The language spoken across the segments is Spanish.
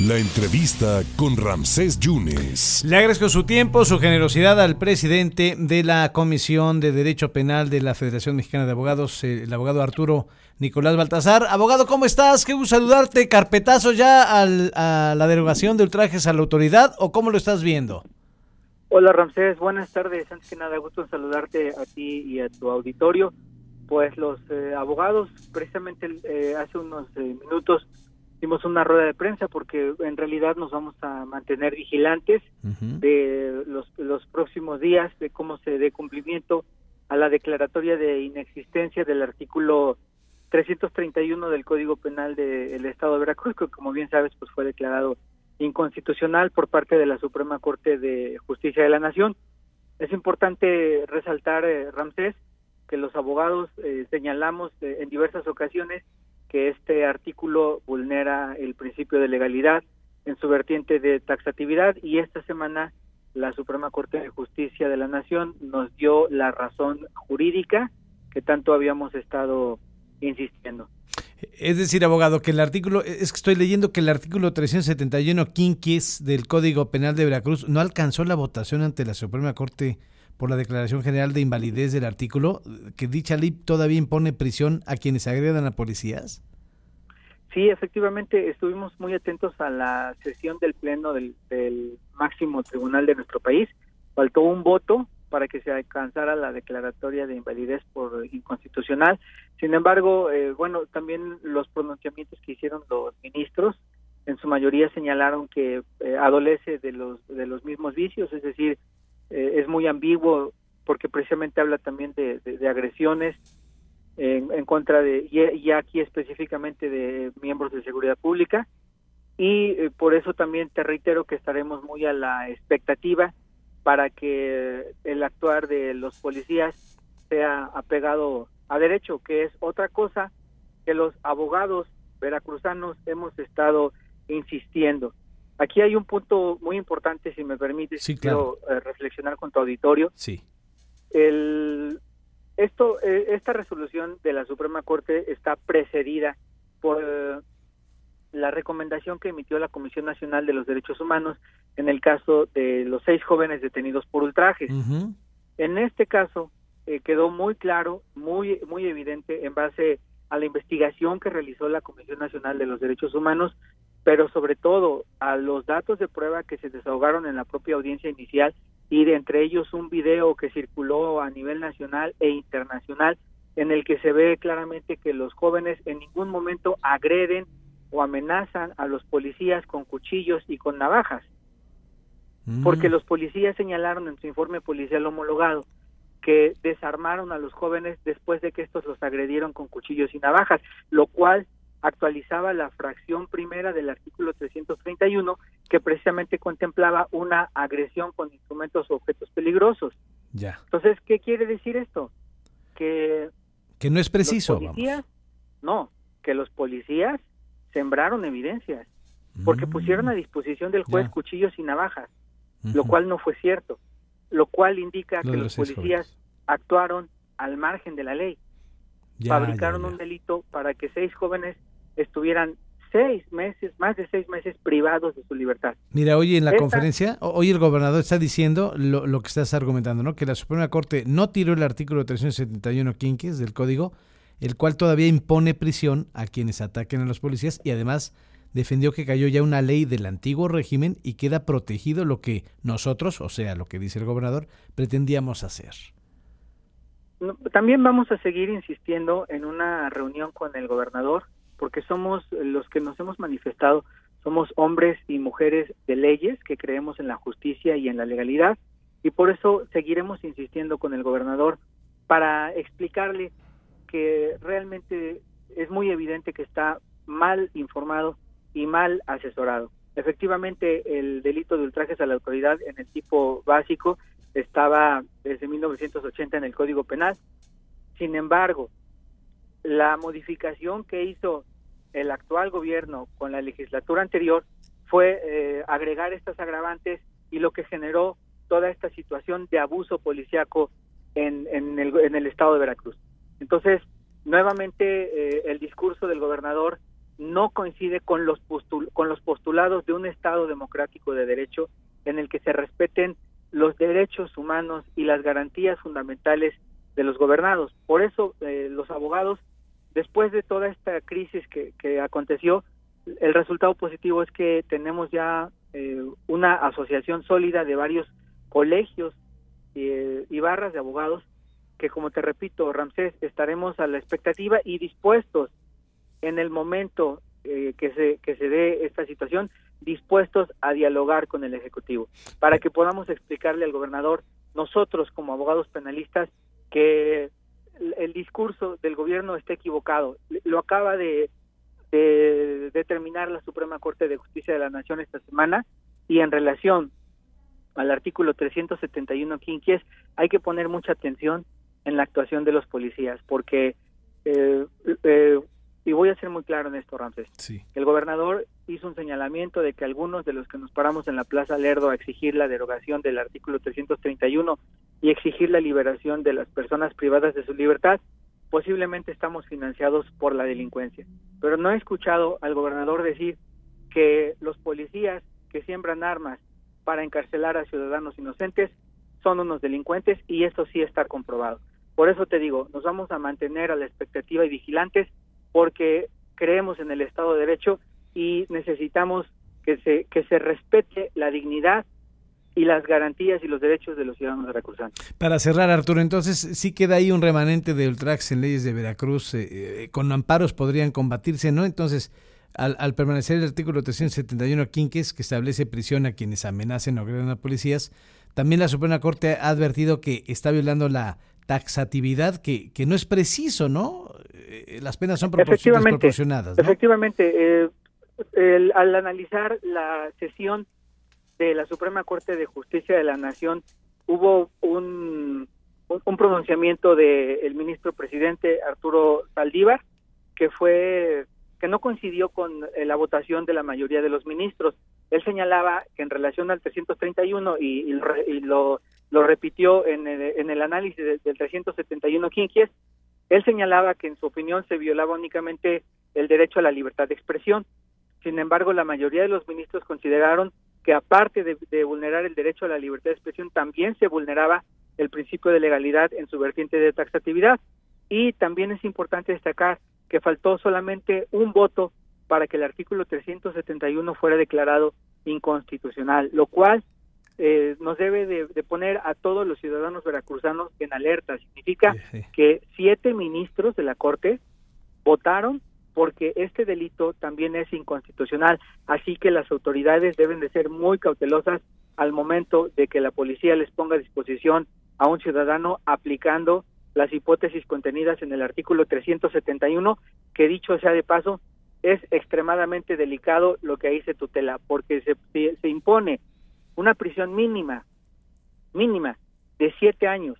La entrevista con Ramsés Yunes. Le agradezco su tiempo, su generosidad al presidente de la Comisión de Derecho Penal de la Federación Mexicana de Abogados, el abogado Arturo Nicolás Baltazar. Abogado, ¿cómo estás? Qué gusto saludarte. ¿Carpetazo ya a la derogación de ultrajes a la autoridad o cómo lo estás viendo? Hola Ramsés, buenas tardes. Antes que nada, gusto saludarte a ti y a tu auditorio. Pues los eh, abogados, precisamente eh, hace unos eh, minutos, hicimos una rueda de prensa porque en realidad nos vamos a mantener vigilantes de los, los próximos días, de cómo se dé cumplimiento a la declaratoria de inexistencia del artículo 331 del Código Penal del Estado de Veracruz, que como bien sabes, pues fue declarado inconstitucional por parte de la Suprema Corte de Justicia de la Nación. Es importante resaltar, eh, Ramsés, que los abogados eh, señalamos eh, en diversas ocasiones que este artículo vulnera el principio de legalidad en su vertiente de taxatividad y esta semana la Suprema Corte de Justicia de la Nación nos dio la razón jurídica que tanto habíamos estado insistiendo. Es decir, abogado, que el artículo, es que estoy leyendo que el artículo 371 quinquis del Código Penal de Veracruz no alcanzó la votación ante la Suprema Corte por la Declaración General de Invalidez del artículo, que dicha ley todavía impone prisión a quienes agredan a policías. Sí, efectivamente, estuvimos muy atentos a la sesión del Pleno del, máximo tribunal de nuestro país. Faltó un voto para que se alcanzara la declaratoria de invalidez por inconstitucional. Sin embargo, eh, bueno, también los pronunciamientos que hicieron los ministros, en su mayoría señalaron que eh, adolece de los de los mismos vicios, es decir, ambiguo porque precisamente habla también de, agresiones en, contra de, y, aquí específicamente de miembros de seguridad pública, y eh, por eso también te reitero que estaremos muy a la expectativa para que el actuar de los policías sea apegado a derecho, que es otra cosa que los abogados veracruzanos hemos estado insistiendo. Aquí hay un punto muy importante, si me permites, quiero eh, reflexionar con tu auditorio. Sí. El, esto, eh, esta resolución de la Suprema Corte está precedida por eh, la recomendación que emitió la Comisión Nacional de los Derechos Humanos en el caso de los seis jóvenes detenidos por ultrajes. En este caso quedó muy claro, muy muy evidente en base a la investigación que realizó la Comisión Nacional de los Derechos Humanos pero sobre todo a los datos de prueba que se desahogaron en la propia audiencia inicial y de entre ellos un video que circuló a nivel nacional e internacional en el que se ve claramente que los jóvenes en ningún momento agreden o amenazan a los policías con cuchillos y con navajas. Mm. Porque los policías señalaron en su informe policial homologado que desarmaron a los jóvenes después de que estos los agredieron con cuchillos y navajas, lo cual actualizaba la fracción primera del artículo 331 que precisamente contemplaba una agresión con instrumentos o objetos peligrosos. Ya. Entonces, ¿qué quiere decir esto? Que que no es preciso, no, que los policías sembraron evidencias porque mm. pusieron a disposición del juez cuchillos y navajas, lo cual no fue cierto, lo cual indica que los policías actuaron al margen de la ley. fabricaron un delito para que seis jóvenes estuvieran seis meses, más de seis meses privados de su libertad. Mira, hoy en la conferencia, hoy el gobernador está diciendo lo, lo, que estás argumentando, ¿no? Que la Suprema Corte no tiró el artículo 371 quinques del código, el cual todavía impone prisión a quienes ataquen a los policías y además defendió que cayó ya una ley del antiguo régimen y queda protegido lo que nosotros, o sea, lo que dice el gobernador, pretendíamos hacer. También vamos a seguir insistiendo en una reunión con el gobernador porque somos los que nos hemos manifestado, somos hombres y mujeres de leyes que creemos en la justicia y en la legalidad y por eso seguiremos insistiendo con el gobernador para explicarle que realmente es muy evidente que está mal informado y mal asesorado. Efectivamente, el delito de ultrajes a la autoridad en el tipo básico estaba desde 1980 en el Código Penal. Sin embargo, la modificación que hizo el actual gobierno con la legislatura anterior fue eh, agregar estas agravantes y lo que generó toda esta situación de abuso policiaco en, en, el, en el estado de Veracruz. Entonces, nuevamente eh, el discurso del gobernador no coincide con los, con los postulados de un Estado democrático de derecho en el que se respeten los derechos humanos y las garantías fundamentales de los gobernados. Por eso eh, los abogados, después de toda esta crisis que, que, aconteció, el resultado positivo es que tenemos ya eh, una asociación sólida de varios colegios eh, y barras de abogados que, como te repito, Ramsés, estaremos a la expectativa y dispuestos en el momento eh, que, se, que se dé esta situación, dispuestos a dialogar con el Ejecutivo, para que podamos explicarle al gobernador, nosotros como abogados penalistas, que el, discurso del gobierno está equivocado. Lo acaba de, de determinar la Suprema Corte de Justicia de la Nación esta semana y en relación al artículo 371 quinquies hay que poner mucha atención en la actuación de los policías porque eh, eh, y voy a ser muy claro en esto, Ramses. El gobernador hizo un señalamiento de que algunos de los que nos paramos en la Plaza Lerdo a exigir la derogación del artículo 331 y exigir la liberación de las personas privadas de su libertad, posiblemente estamos financiados por la delincuencia. Pero no he escuchado al gobernador decir que los policías que siembran armas para encarcelar a ciudadanos inocentes son unos delincuentes y eso sí está comprobado. Por eso te digo, nos vamos a mantener a la expectativa y vigilantes porque creemos en el Estado de Derecho y necesitamos que se, que se respete la dignidad y las garantías y los derechos de los ciudadanos veracruzanos. Para cerrar, Arturo, entonces sí queda ahí un remanente de Ultrax en leyes de Veracruz, eh, eh, con amparos podrían combatirse, ¿no? Entonces, al, al, permanecer el artículo 371 Quinques, que establece prisión a quienes amenacen o agredan a policías, también la Suprema Corte ha advertido que está violando la taxatividad, que, que no es preciso, ¿no? Eh, las penas son proporcionadas. Efectivamente, eh, al analizar la sesión de la Suprema Corte de Justicia de la Nación, hubo un, un pronunciamiento del ministro presidente Arturo Saldívar, que fue que no coincidió con eh, la votación de la mayoría de los ministros. Él señalaba que en relación al 331 y, y, lo, lo, repitió en el, en el análisis del 371 Quinquies, él señalaba que en su opinión se violaba únicamente el derecho a la libertad de expresión. Sin embargo, la mayoría de los ministros consideraron que aparte de, vulnerar el derecho a la libertad de expresión, también se vulneraba el principio de legalidad en su vertiente de taxatividad. Y también es importante destacar que faltó solamente un voto para que el artículo 371 fuera declarado inconstitucional, lo cual eh, nos debe de, poner a todos los ciudadanos veracruzanos en alerta. Significa que siete ministros de la Corte votaron porque este delito también es inconstitucional, así que las autoridades deben de ser muy cautelosas al momento de que la policía les ponga a disposición a un ciudadano aplicando las hipótesis contenidas en el artículo 371, que dicho sea de paso, es extremadamente delicado lo que ahí se tutela, porque se, se impone una prisión mínima, mínima de siete años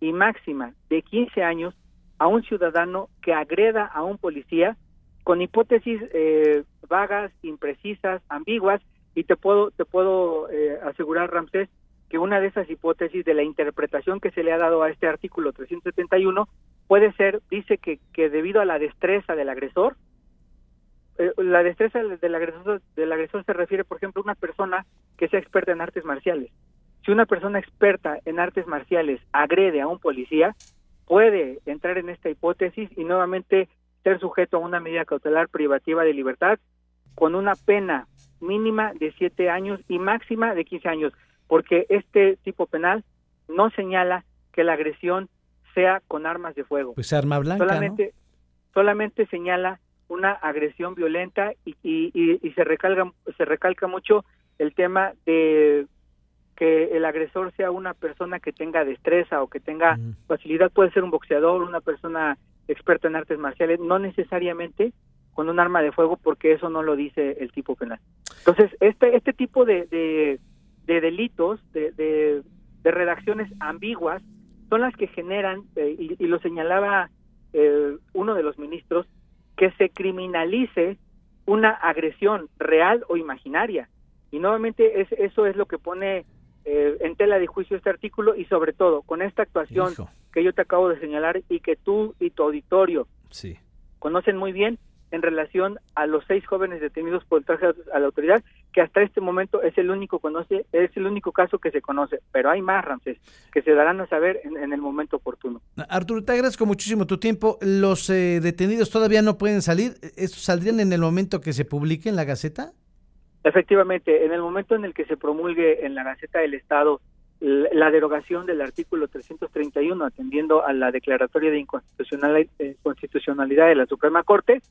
y máxima de 15 años a un ciudadano que agreda a un policía con hipótesis eh, vagas, imprecisas, ambiguas y te puedo te puedo eh, asegurar Ramsés que una de esas hipótesis de la interpretación que se le ha dado a este artículo 371 puede ser dice que, que debido a la destreza del agresor eh, la destreza del agresor, del agresor se refiere, por ejemplo, a una persona que sea experta en artes marciales. Si una persona experta en artes marciales agrede a un policía, puede entrar en esta hipótesis y nuevamente ser sujeto a una medida cautelar privativa de libertad con una pena mínima de siete años y máxima de 15 años, porque este tipo penal no señala que la agresión sea con armas de fuego. Pues arma blanca. Solamente, solamente señala una agresión violenta y, y, se recalca se recalca mucho el tema de que el agresor sea una persona que tenga destreza o que tenga facilidad puede ser un boxeador una persona experta en artes marciales no necesariamente con un arma de fuego porque eso no lo dice el tipo penal entonces este este tipo de, de, delitos de, de, redacciones ambiguas son las que generan eh, y, lo señalaba eh, uno de los ministros que se criminalice una agresión real o imaginaria. Y nuevamente es, eso es lo que pone eh, en tela de juicio este artículo y sobre todo con esta actuación que yo te acabo de señalar y que tú y tu auditorio conocen muy bien, en relación a los seis jóvenes detenidos por traje a la autoridad, que hasta este momento es el único conoce, es el único caso que se conoce, pero hay más, Ramsés, que se darán a saber en, el momento oportuno. Arturo, te agradezco muchísimo tu tiempo. Los eh, detenidos todavía no pueden salir. ¿Estos saldrían en el momento que se publique en la Gaceta? Efectivamente, en el momento en el que se promulgue en la Gaceta del Estado la derogación del artículo 331 atendiendo a la declaratoria de inconstitucionalidad de la Suprema Corte,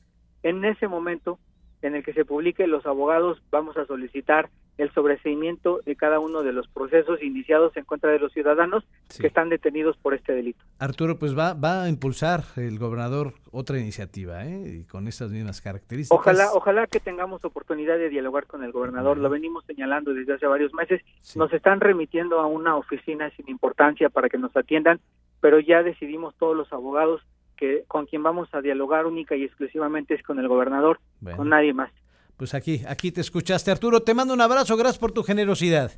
en ese momento en el que se publique, los abogados vamos a solicitar el sobreseimiento de cada uno de los procesos iniciados en contra de los ciudadanos que están detenidos por este delito. Arturo, pues va, va a impulsar el gobernador otra iniciativa, ¿eh? con estas mismas características. Ojalá, ojalá que tengamos oportunidad de dialogar con el gobernador. Lo venimos señalando desde hace varios meses. Nos están remitiendo a una oficina sin importancia para que nos atiendan, pero ya decidimos todos los abogados que con quien vamos a dialogar única y exclusivamente es con el gobernador, con nadie más. Pues aquí, aquí te escuchaste, Arturo. Te mando un abrazo, gracias por tu generosidad.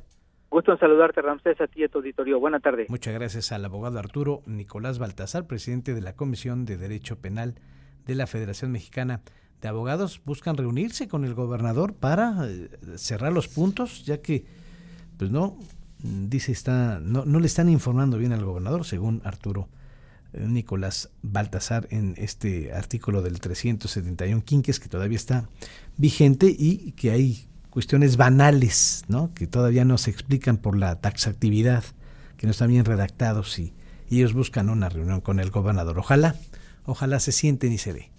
Gusto en saludarte, Ramsés, a ti y a tu auditorio. Buena tarde. Muchas gracias al abogado Arturo Nicolás Baltasar, presidente de la Comisión de Derecho Penal de la Federación Mexicana de Abogados. Buscan reunirse con el gobernador para eh, cerrar los puntos, ya que, pues no, dice está, no, no le están informando bien al gobernador, según Arturo Nicolás Baltasar en este artículo del 371 Quinques que todavía está vigente y que hay cuestiones banales, ¿no? que todavía no se explican por la taxatividad, que no están bien redactados y, y ellos buscan una reunión con el gobernador. Ojalá, ojalá se sienten y se ve.